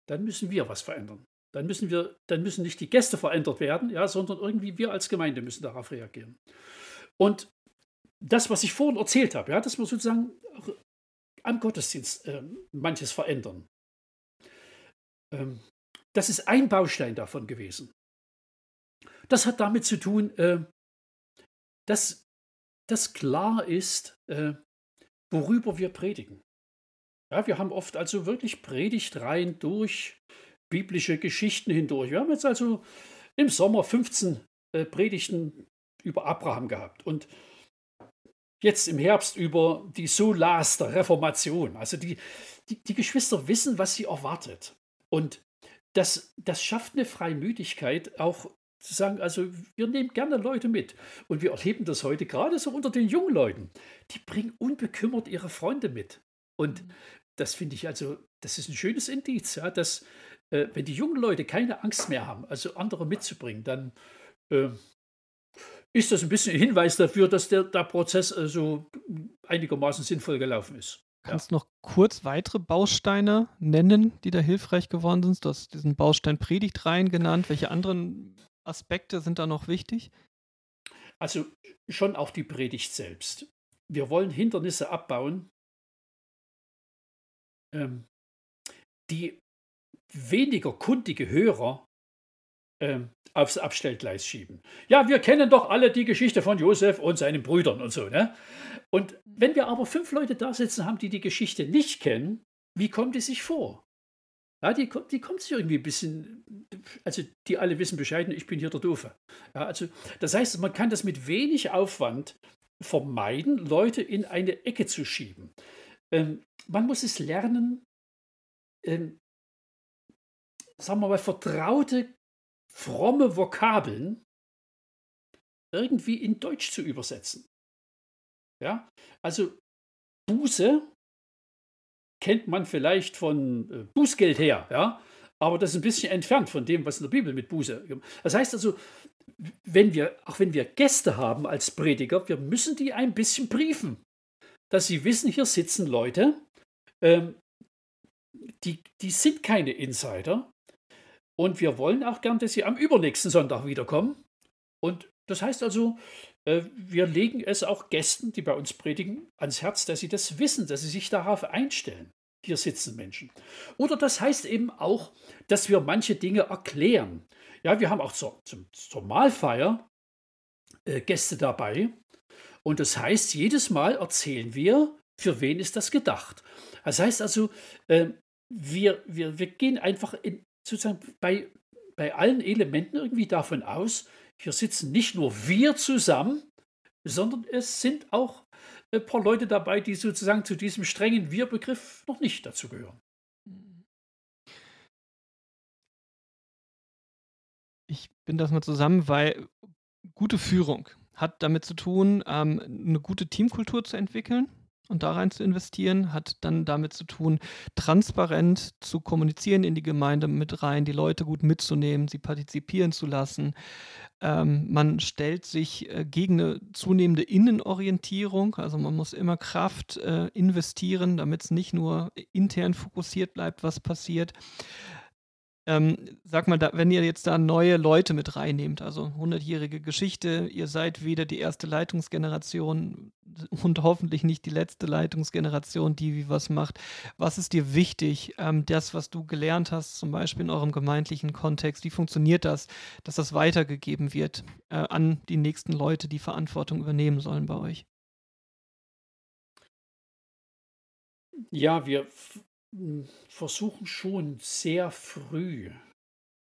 dann müssen wir was verändern. Dann müssen wir, dann müssen nicht die Gäste verändert werden, ja, sondern irgendwie wir als Gemeinde müssen darauf reagieren. Und das, was ich vorhin erzählt habe, ja, dass wir sozusagen am Gottesdienst äh, manches verändern. Ähm, das ist ein Baustein davon gewesen. Das hat damit zu tun, äh, dass, dass klar ist, äh, worüber wir predigen. Ja, wir haben oft also wirklich Predigtreihen durch biblische Geschichten hindurch. Wir haben jetzt also im Sommer 15 äh, Predigten über Abraham gehabt und jetzt im Herbst über die Solas der Reformation. Also die, die, die Geschwister wissen, was sie erwartet. Und das, das schafft eine Freimütigkeit, auch zu sagen, also wir nehmen gerne Leute mit. Und wir erleben das heute gerade so unter den jungen Leuten. Die bringen unbekümmert ihre Freunde mit. Und mhm. das finde ich also, das ist ein schönes Indiz, ja, dass äh, wenn die jungen Leute keine Angst mehr haben, also andere mitzubringen, dann äh, ist das ein bisschen ein Hinweis dafür, dass der, der Prozess also einigermaßen sinnvoll gelaufen ist.
Kannst du noch kurz weitere Bausteine nennen, die da hilfreich geworden sind? Du hast diesen Baustein Predigtreihen genannt. Welche anderen Aspekte sind da noch wichtig?
Also schon auch die Predigt selbst. Wir wollen Hindernisse abbauen, ähm, die weniger kundige Hörer ähm, aufs Abstellgleis schieben. Ja, wir kennen doch alle die Geschichte von Josef und seinen Brüdern und so. Ne? Und wenn wir aber fünf Leute da sitzen haben, die die Geschichte nicht kennen, wie kommt die sich vor? Ja, die, die kommt sich irgendwie ein bisschen, also die alle wissen Bescheid, ich bin hier der Doofe. Ja, also das heißt, man kann das mit wenig Aufwand vermeiden, Leute in eine Ecke zu schieben. Ähm, man muss es lernen, ähm, sagen wir mal, vertraute, fromme Vokabeln irgendwie in Deutsch zu übersetzen. Ja, also Buße kennt man vielleicht von äh, Bußgeld her, ja, aber das ist ein bisschen entfernt von dem, was in der Bibel mit Buße. Das heißt also, wenn wir, auch wenn wir Gäste haben als Prediger, wir müssen die ein bisschen briefen, dass sie wissen, hier sitzen Leute, ähm, die, die sind keine Insider, und wir wollen auch gern, dass Sie am übernächsten Sonntag wiederkommen. Und das heißt also, wir legen es auch Gästen, die bei uns predigen, ans Herz, dass sie das wissen, dass sie sich darauf einstellen. Hier sitzen Menschen. Oder das heißt eben auch, dass wir manche Dinge erklären. Ja, wir haben auch zur, zum, zur Mahlfeier äh, Gäste dabei. Und das heißt, jedes Mal erzählen wir, für wen ist das gedacht. Das heißt also, äh, wir, wir, wir gehen einfach in, sozusagen bei, bei allen Elementen irgendwie davon aus, hier sitzen nicht nur wir zusammen, sondern es sind auch ein paar Leute dabei, die sozusagen zu diesem strengen Wir-Begriff noch nicht dazu gehören.
Ich bin das mal zusammen, weil gute Führung hat damit zu tun, ähm, eine gute Teamkultur zu entwickeln und da rein zu investieren, hat dann damit zu tun, transparent zu kommunizieren in die Gemeinde mit rein, die Leute gut mitzunehmen, sie partizipieren zu lassen. Ähm, man stellt sich äh, gegen eine zunehmende Innenorientierung, also man muss immer Kraft äh, investieren, damit es nicht nur intern fokussiert bleibt, was passiert. Ähm, sag mal, da, wenn ihr jetzt da neue Leute mit reinnehmt, also 100-jährige Geschichte, ihr seid wieder die erste Leitungsgeneration und hoffentlich nicht die letzte Leitungsgeneration, die wie was macht. Was ist dir wichtig, ähm, das, was du gelernt hast, zum Beispiel in eurem gemeindlichen Kontext, wie funktioniert das, dass das weitergegeben wird äh, an die nächsten Leute, die Verantwortung übernehmen sollen bei euch?
Ja, wir versuchen schon sehr früh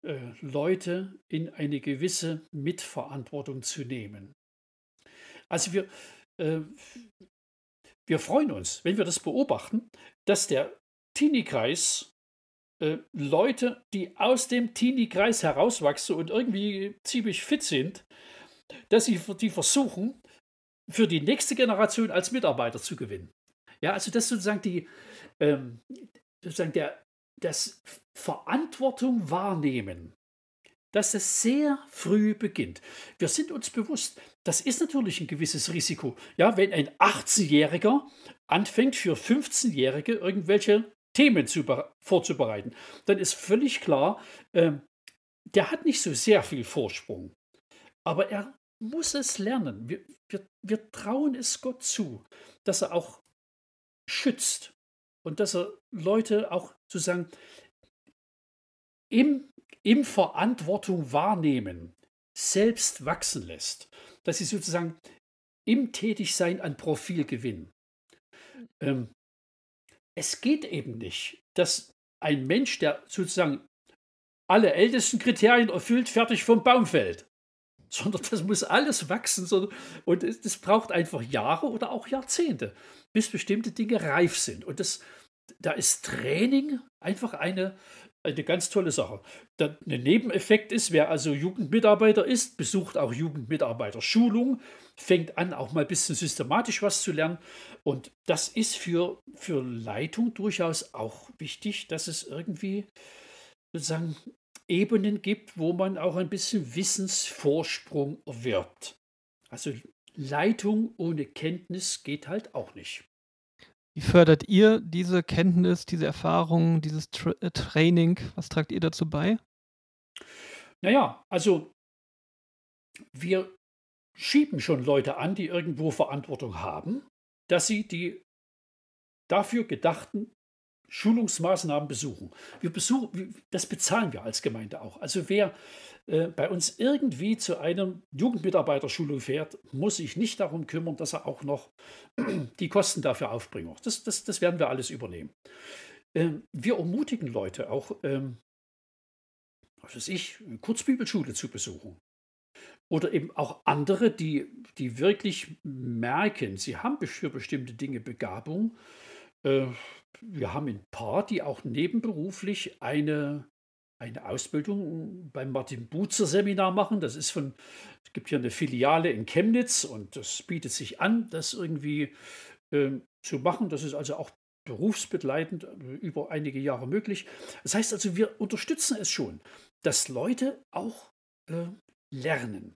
äh, Leute in eine gewisse Mitverantwortung zu nehmen. Also wir, äh, wir freuen uns, wenn wir das beobachten, dass der Teenie-Kreis äh, Leute, die aus dem Teenie-Kreis herauswachsen und irgendwie ziemlich fit sind, dass sie die versuchen, für die nächste Generation als Mitarbeiter zu gewinnen. Ja, also das sozusagen die, ähm, sozusagen der, das Verantwortung wahrnehmen, dass es sehr früh beginnt. Wir sind uns bewusst, das ist natürlich ein gewisses Risiko. Ja, wenn ein 18-Jähriger anfängt, für 15-Jährige irgendwelche Themen zu, vorzubereiten, dann ist völlig klar, äh, der hat nicht so sehr viel Vorsprung. Aber er muss es lernen. Wir, wir, wir trauen es Gott zu, dass er auch schützt und dass er Leute auch sozusagen im, im Verantwortung wahrnehmen, selbst wachsen lässt, dass sie sozusagen im Tätigsein an Profil gewinnen. Ähm, es geht eben nicht, dass ein Mensch, der sozusagen alle ältesten Kriterien erfüllt, fertig vom Baum fällt. Sondern das muss alles wachsen. Und es braucht einfach Jahre oder auch Jahrzehnte, bis bestimmte Dinge reif sind. Und das, da ist Training einfach eine, eine ganz tolle Sache. Der Nebeneffekt ist, wer also Jugendmitarbeiter ist, besucht auch Jugendmitarbeiter-Schulung, fängt an, auch mal ein bisschen systematisch was zu lernen. Und das ist für, für Leitung durchaus auch wichtig, dass es irgendwie sozusagen Ebenen gibt, wo man auch ein bisschen Wissensvorsprung erwirbt. Also Leitung ohne Kenntnis geht halt auch nicht.
Wie fördert ihr diese Kenntnis, diese Erfahrung, dieses Tra äh, Training? Was tragt ihr dazu bei?
Naja, also wir schieben schon Leute an, die irgendwo Verantwortung haben, dass sie die dafür gedachten Schulungsmaßnahmen besuchen. Wir besuchen, das bezahlen wir als Gemeinde auch. Also wer äh, bei uns irgendwie zu einer Jugendmitarbeiterschulung fährt, muss sich nicht darum kümmern, dass er auch noch die Kosten dafür aufbringt. Das, das, das werden wir alles übernehmen. Ähm, wir ermutigen Leute auch, ähm, was weiß ich, Kurzbibelschule zu besuchen. Oder eben auch andere, die, die wirklich merken, sie haben für bestimmte Dinge Begabung. Äh, wir haben ein paar, die auch nebenberuflich eine eine Ausbildung beim Martin Butzer Seminar machen. Das ist von, es gibt hier eine Filiale in Chemnitz und das bietet sich an, das irgendwie äh, zu machen. Das ist also auch berufsbegleitend äh, über einige Jahre möglich. Das heißt also, wir unterstützen es schon, dass Leute auch äh, lernen.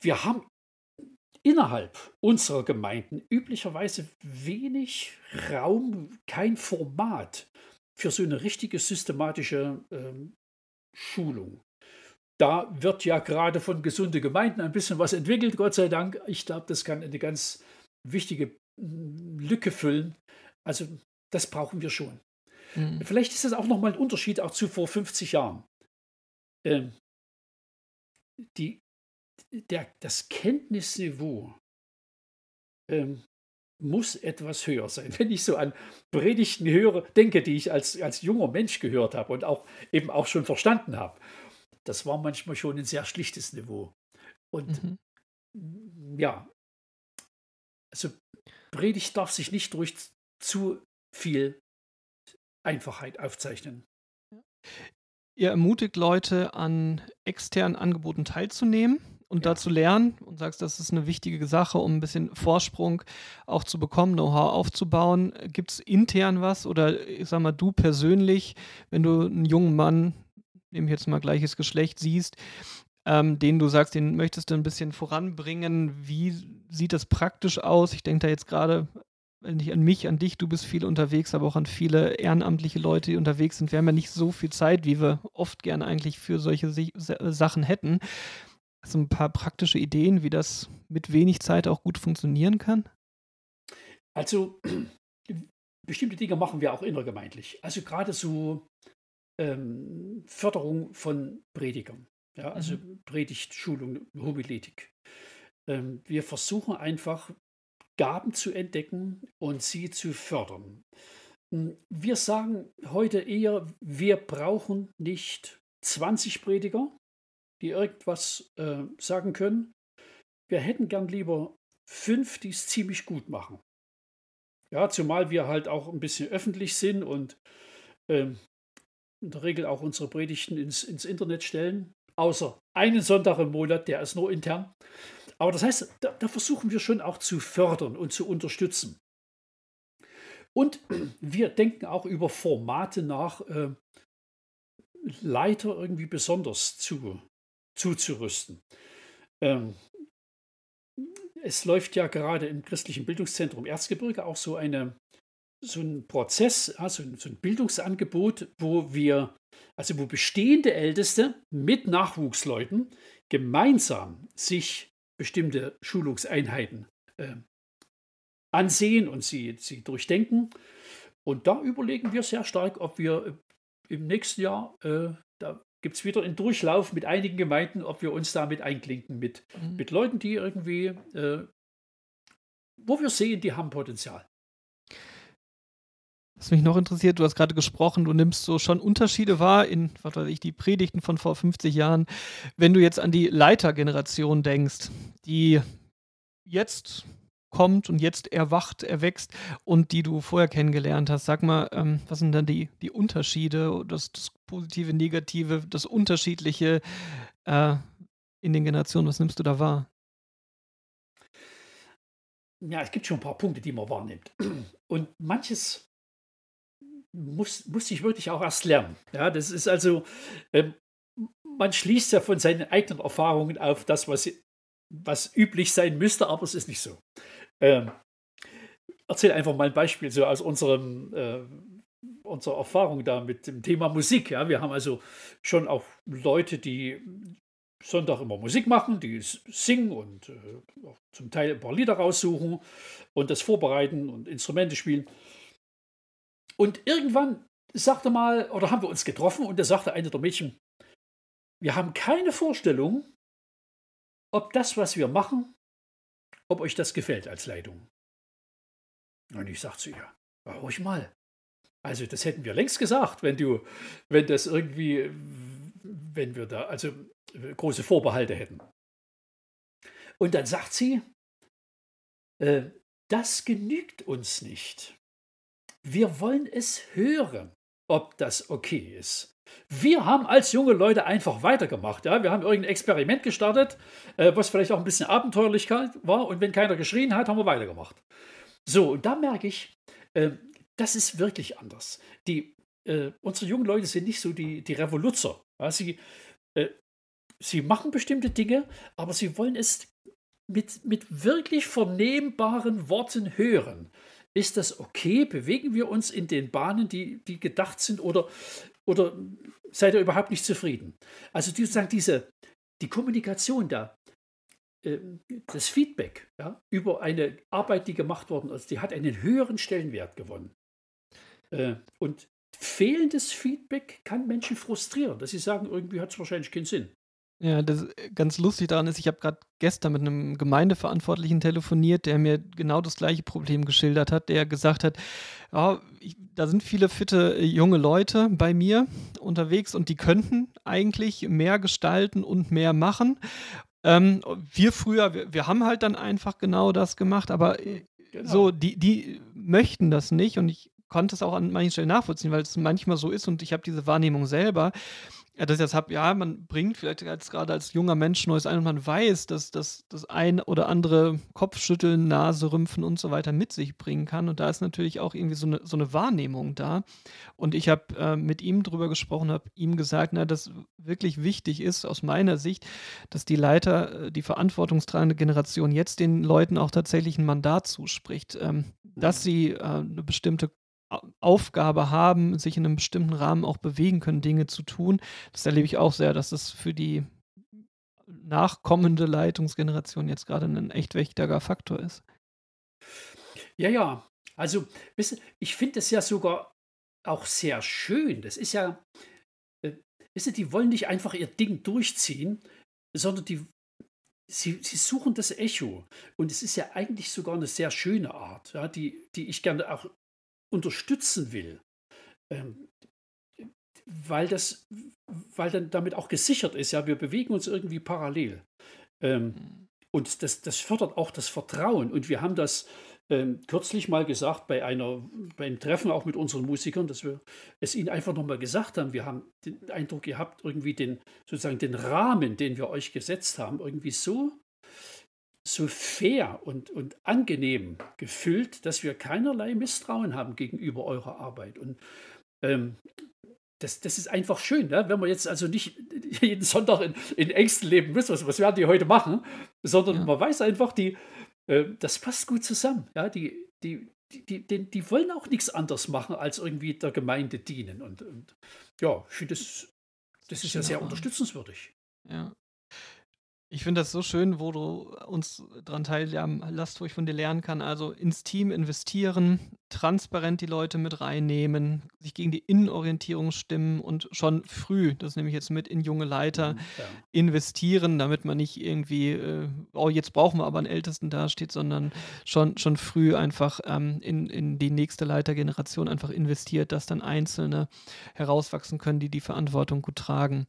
Wir haben innerhalb unserer Gemeinden üblicherweise wenig Raum, kein Format für so eine richtige systematische ähm, Schulung. Da wird ja gerade von gesunde Gemeinden ein bisschen was entwickelt, Gott sei Dank. Ich glaube, das kann eine ganz wichtige mm, Lücke füllen. Also das brauchen wir schon. Mhm. Vielleicht ist das auch nochmal ein Unterschied auch zu vor 50 Jahren. Ähm, die, der, das Kenntnisniveau ähm, muss etwas höher sein. Wenn ich so an Predigten höre, denke, die ich als, als junger Mensch gehört habe und auch eben auch schon verstanden habe, das war manchmal schon ein sehr schlichtes Niveau. Und mhm. ja, also Predigt darf sich nicht durch zu viel Einfachheit aufzeichnen.
Ihr ermutigt Leute, an externen Angeboten teilzunehmen und ja. dazu lernen und sagst, das ist eine wichtige Sache, um ein bisschen Vorsprung auch zu bekommen, Know-how aufzubauen. Gibt es intern was oder ich sag mal, du persönlich, wenn du einen jungen Mann, nehme ich jetzt mal gleiches Geschlecht, siehst, ähm, den du sagst, den möchtest du ein bisschen voranbringen, wie sieht das praktisch aus? Ich denke da jetzt gerade nicht an mich, an dich, du bist viel unterwegs, aber auch an viele ehrenamtliche Leute, die unterwegs sind. Wir haben ja nicht so viel Zeit, wie wir oft gerne eigentlich für solche Sachen hätten. Hast du ein paar praktische Ideen, wie das mit wenig Zeit auch gut funktionieren kann?
Also, bestimmte Dinge machen wir auch innergemeindlich. Also gerade so ähm, Förderung von Predigern. Ja, also mhm. Predigtschulung, Homiletik. Ähm, wir versuchen einfach Gaben zu entdecken und sie zu fördern. Hm, wir sagen heute eher, wir brauchen nicht 20 Prediger, die irgendwas äh, sagen können. Wir hätten gern lieber fünf, die es ziemlich gut machen. Ja, zumal wir halt auch ein bisschen öffentlich sind und ähm, in der Regel auch unsere Predigten ins, ins Internet stellen. Außer einen Sonntag im Monat, der ist nur intern. Aber das heißt, da, da versuchen wir schon auch zu fördern und zu unterstützen. Und wir denken auch über Formate nach, äh, Leiter irgendwie besonders zu, zuzurüsten. Ähm, es läuft ja gerade im christlichen Bildungszentrum Erzgebirge auch so, eine, so ein Prozess, also so ein Bildungsangebot, wo wir, also wo bestehende Älteste mit Nachwuchsleuten gemeinsam sich bestimmte Schulungseinheiten äh, ansehen und sie, sie durchdenken. Und da überlegen wir sehr stark, ob wir im nächsten Jahr, äh, da gibt es wieder einen Durchlauf mit einigen Gemeinden, ob wir uns damit einklinken mit, mhm. mit Leuten, die irgendwie, äh, wo wir sehen, die haben Potenzial.
Was mich noch interessiert, du hast gerade gesprochen, du nimmst so schon Unterschiede wahr in, was weiß ich, die Predigten von vor 50 Jahren. Wenn du jetzt an die Leitergeneration denkst, die jetzt kommt und jetzt erwacht, erwächst und die du vorher kennengelernt hast. Sag mal, ähm, was sind dann die, die Unterschiede, das, das Positive, Negative, das Unterschiedliche äh, in den Generationen? Was nimmst du da wahr?
Ja, es gibt schon ein paar Punkte, die man wahrnimmt. Und manches muss, musste ich wirklich auch erst lernen. Ja, das ist also, ähm, man schließt ja von seinen eigenen Erfahrungen auf das, was, was üblich sein müsste, aber es ist nicht so. Ähm, erzähl einfach mal ein Beispiel so aus unserem, äh, unserer Erfahrung da mit dem Thema Musik. Ja, wir haben also schon auch Leute, die Sonntag immer Musik machen, die singen und äh, zum Teil ein paar Lieder raussuchen und das vorbereiten und Instrumente spielen. Und irgendwann sagte mal, oder haben wir uns getroffen und da sagte eine der Mädchen, wir haben keine Vorstellung, ob das, was wir machen, ob euch das gefällt als Leitung. Und ich sagte zu ihr, ja, ruhig mal. Also das hätten wir längst gesagt, wenn du, wenn das irgendwie, wenn wir da also große Vorbehalte hätten. Und dann sagt sie, äh, das genügt uns nicht. Wir wollen es hören, ob das okay ist. Wir haben als junge Leute einfach weitergemacht. Ja? Wir haben irgendein Experiment gestartet, äh, was vielleicht auch ein bisschen abenteuerlich war. Und wenn keiner geschrien hat, haben wir weitergemacht. So, und da merke ich, äh, das ist wirklich anders. Die, äh, unsere jungen Leute sind nicht so die, die Revoluzer. Ja? Sie, äh, sie machen bestimmte Dinge, aber sie wollen es mit, mit wirklich vernehmbaren Worten hören. Ist das okay? Bewegen wir uns in den Bahnen, die, die gedacht sind? Oder, oder seid ihr überhaupt nicht zufrieden? Also die, sozusagen diese, die Kommunikation da, äh, das Feedback ja, über eine Arbeit, die gemacht worden ist, die hat einen höheren Stellenwert gewonnen. Äh, und fehlendes Feedback kann Menschen frustrieren, dass sie sagen, irgendwie hat es wahrscheinlich keinen Sinn.
Ja, das äh, ganz lustig daran ist, ich habe gerade gestern mit einem Gemeindeverantwortlichen telefoniert, der mir genau das gleiche Problem geschildert hat, der gesagt hat, ja, ich, da sind viele fitte äh, junge Leute bei mir unterwegs und die könnten eigentlich mehr gestalten und mehr machen. Ähm, wir früher, wir, wir, haben halt dann einfach genau das gemacht, aber äh, genau. so, die, die möchten das nicht und ich konnte es auch an manchen Stellen nachvollziehen, weil es manchmal so ist und ich habe diese Wahrnehmung selber ja, das habe, ja, man bringt vielleicht als, gerade als junger Mensch Neues ein und man weiß, dass das das ein oder andere Kopfschütteln, Nase, Rümpfen und so weiter mit sich bringen kann. Und da ist natürlich auch irgendwie so eine, so eine Wahrnehmung da. Und ich habe äh, mit ihm drüber gesprochen, habe ihm gesagt, na, dass wirklich wichtig ist aus meiner Sicht, dass die Leiter, äh, die verantwortungstragende Generation jetzt den Leuten auch tatsächlich ein Mandat zuspricht, ähm, dass sie äh, eine bestimmte Aufgabe haben, sich in einem bestimmten Rahmen auch bewegen können, Dinge zu tun. Das erlebe ich auch sehr, dass das für die nachkommende Leitungsgeneration jetzt gerade ein echt wichtiger Faktor ist.
Ja, ja. Also, ich finde es ja sogar auch sehr schön. Das ist ja, äh, die wollen nicht einfach ihr Ding durchziehen, sondern die, sie, sie suchen das Echo. Und es ist ja eigentlich sogar eine sehr schöne Art, ja, die, die ich gerne auch unterstützen will. Ähm, weil das, weil dann damit auch gesichert ist, ja, wir bewegen uns irgendwie parallel. Ähm, mhm. und das, das fördert auch das Vertrauen. Und wir haben das ähm, kürzlich mal gesagt bei einer, beim Treffen auch mit unseren Musikern, dass wir es ihnen einfach nochmal gesagt haben. Wir haben den Eindruck gehabt, irgendwie den, sozusagen den Rahmen, den wir euch gesetzt haben, irgendwie so, so fair und, und angenehm gefüllt, dass wir keinerlei Misstrauen haben gegenüber eurer Arbeit. Und ähm, das, das ist einfach schön, ne? wenn man jetzt also nicht jeden Sonntag in, in Ängsten leben muss, was, was werden die heute machen, sondern ja. man weiß einfach, die, äh, das passt gut zusammen. Ja? Die, die, die, die, die wollen auch nichts anderes machen, als irgendwie der Gemeinde dienen. Und, und ja, ich finde, das, das ist ja sehr unterstützenswürdig.
Ja. Ich finde das so schön, wo du uns daran teilhaben lässt, wo ich von dir lernen kann. Also ins Team investieren, transparent die Leute mit reinnehmen, sich gegen die Innenorientierung stimmen und schon früh, das nehme ich jetzt mit, in junge Leiter mhm, ja. investieren, damit man nicht irgendwie, äh, oh, jetzt brauchen wir aber einen Ältesten dasteht, sondern schon, schon früh einfach ähm, in, in die nächste Leitergeneration einfach investiert, dass dann Einzelne herauswachsen können, die die Verantwortung gut tragen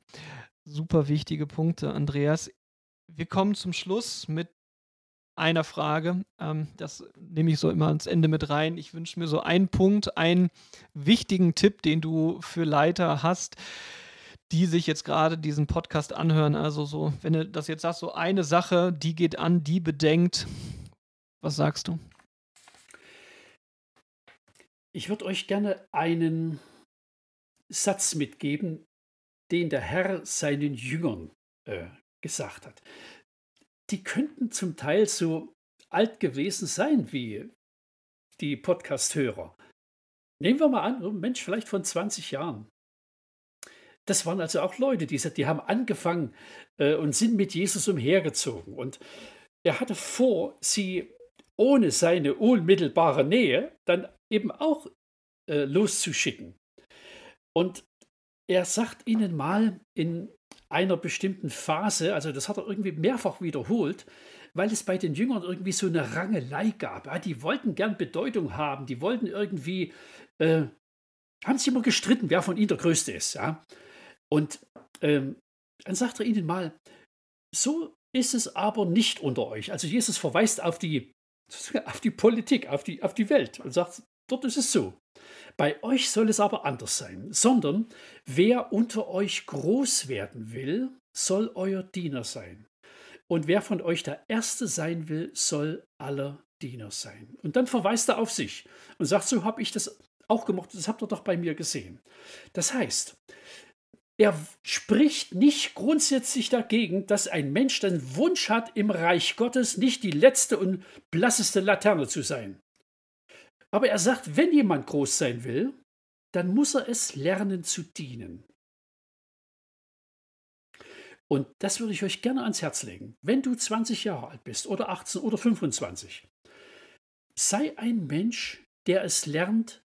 super wichtige Punkte, Andreas wir kommen zum Schluss mit einer Frage. Ähm, das nehme ich so immer ans Ende mit rein. Ich wünsche mir so einen Punkt, einen wichtigen Tipp, den du für Leiter hast, die sich jetzt gerade diesen Podcast anhören. Also so, wenn du das jetzt sagst, so eine Sache, die geht an, die bedenkt. Was sagst du?
Ich würde euch gerne einen Satz mitgeben, den der Herr seinen Jüngern äh, gesagt hat. Die könnten zum Teil so alt gewesen sein wie die Podcast-Hörer. Nehmen wir mal an, ein Mensch vielleicht von 20 Jahren. Das waren also auch Leute, die, die haben angefangen äh, und sind mit Jesus umhergezogen. Und er hatte vor, sie ohne seine unmittelbare Nähe dann eben auch äh, loszuschicken. Und er sagt ihnen mal in einer bestimmten Phase, also das hat er irgendwie mehrfach wiederholt, weil es bei den Jüngern irgendwie so eine Rangelei gab. Ja, die wollten gern Bedeutung haben, die wollten irgendwie, äh, haben sich immer gestritten, wer von ihnen der Größte ist. Ja? Und ähm, dann sagt er ihnen mal, so ist es aber nicht unter euch. Also Jesus verweist auf die, auf die Politik, auf die, auf die Welt und sagt, dort ist es so. Bei euch soll es aber anders sein, sondern wer unter euch groß werden will, soll euer Diener sein. Und wer von euch der Erste sein will, soll aller Diener sein. Und dann verweist er auf sich und sagt, so habe ich das auch gemacht, das habt ihr doch bei mir gesehen. Das heißt, er spricht nicht grundsätzlich dagegen, dass ein Mensch den Wunsch hat, im Reich Gottes nicht die letzte und blasseste Laterne zu sein. Aber er sagt, wenn jemand groß sein will, dann muss er es lernen zu dienen. Und das würde ich euch gerne ans Herz legen. Wenn du 20 Jahre alt bist oder 18 oder 25, sei ein Mensch, der es lernt,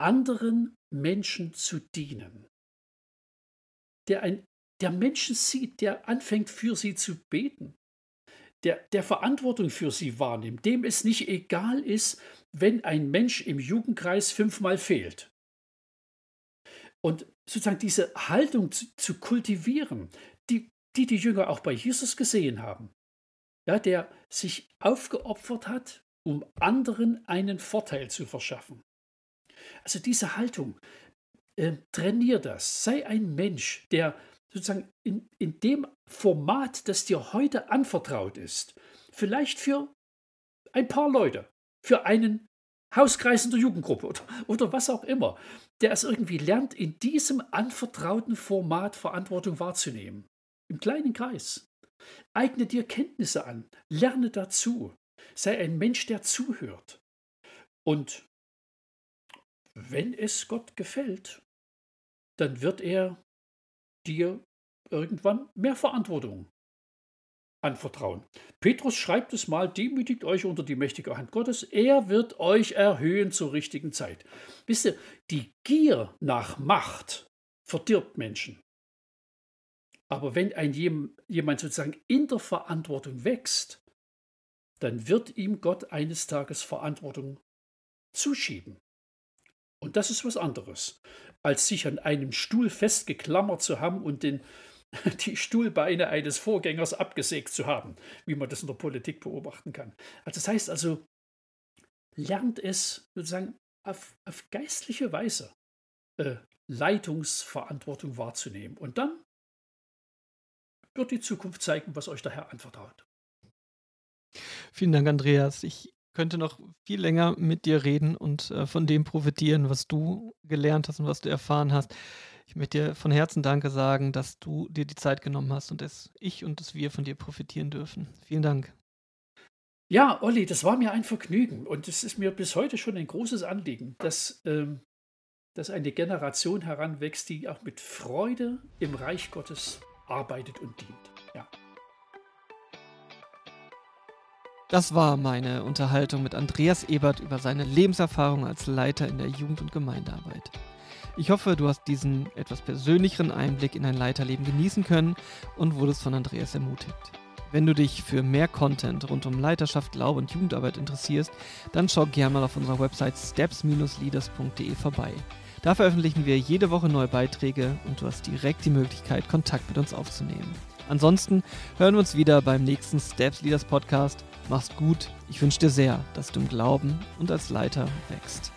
anderen Menschen zu dienen. Der, ein, der Menschen sieht, der anfängt für sie zu beten, der, der Verantwortung für sie wahrnimmt, dem es nicht egal ist, wenn ein Mensch im Jugendkreis fünfmal fehlt. Und sozusagen diese Haltung zu, zu kultivieren, die, die die Jünger auch bei Jesus gesehen haben, ja, der sich aufgeopfert hat, um anderen einen Vorteil zu verschaffen. Also diese Haltung, äh, trainier das, sei ein Mensch, der sozusagen in, in dem Format, das dir heute anvertraut ist, vielleicht für ein paar Leute, für einen Hauskreis in der Jugendgruppe oder, oder was auch immer, der es irgendwie lernt, in diesem anvertrauten Format Verantwortung wahrzunehmen. Im kleinen Kreis. Eigne dir Kenntnisse an, lerne dazu, sei ein Mensch, der zuhört. Und wenn es Gott gefällt, dann wird er dir irgendwann mehr Verantwortung anvertrauen. Petrus schreibt es mal, demütigt euch unter die mächtige Hand Gottes, er wird euch erhöhen zur richtigen Zeit. Wisst ihr, die Gier nach Macht verdirbt Menschen. Aber wenn ein jemand sozusagen in der Verantwortung wächst, dann wird ihm Gott eines Tages Verantwortung zuschieben. Und das ist was anderes, als sich an einem Stuhl festgeklammert zu haben und den, die Stuhlbeine eines Vorgängers abgesägt zu haben, wie man das in der Politik beobachten kann. Also das heißt also, lernt es sozusagen auf, auf geistliche Weise äh, Leitungsverantwortung wahrzunehmen. Und dann wird die Zukunft zeigen, was euch der Herr anvertraut.
Vielen Dank, Andreas. Ich könnte noch viel länger mit dir reden und äh, von dem profitieren, was du gelernt hast und was du erfahren hast. Ich möchte dir von Herzen Danke sagen, dass du dir die Zeit genommen hast und dass ich und dass wir von dir profitieren dürfen. Vielen Dank.
Ja, Olli, das war mir ein Vergnügen und es ist mir bis heute schon ein großes Anliegen, dass, ähm, dass eine Generation heranwächst, die auch mit Freude im Reich Gottes arbeitet und dient. Ja.
Das war meine Unterhaltung mit Andreas Ebert über seine Lebenserfahrung als Leiter in der Jugend- und Gemeindearbeit. Ich hoffe, du hast diesen etwas persönlicheren Einblick in dein Leiterleben genießen können und wurdest von Andreas ermutigt. Wenn du dich für mehr Content rund um Leiterschaft, Glaube und Jugendarbeit interessierst, dann schau gerne mal auf unserer Website steps-leaders.de vorbei. Da veröffentlichen wir jede Woche neue Beiträge und du hast direkt die Möglichkeit, Kontakt mit uns aufzunehmen. Ansonsten hören wir uns wieder beim nächsten Steps Leaders Podcast. Mach's gut. Ich wünsche dir sehr, dass du im Glauben und als Leiter wächst.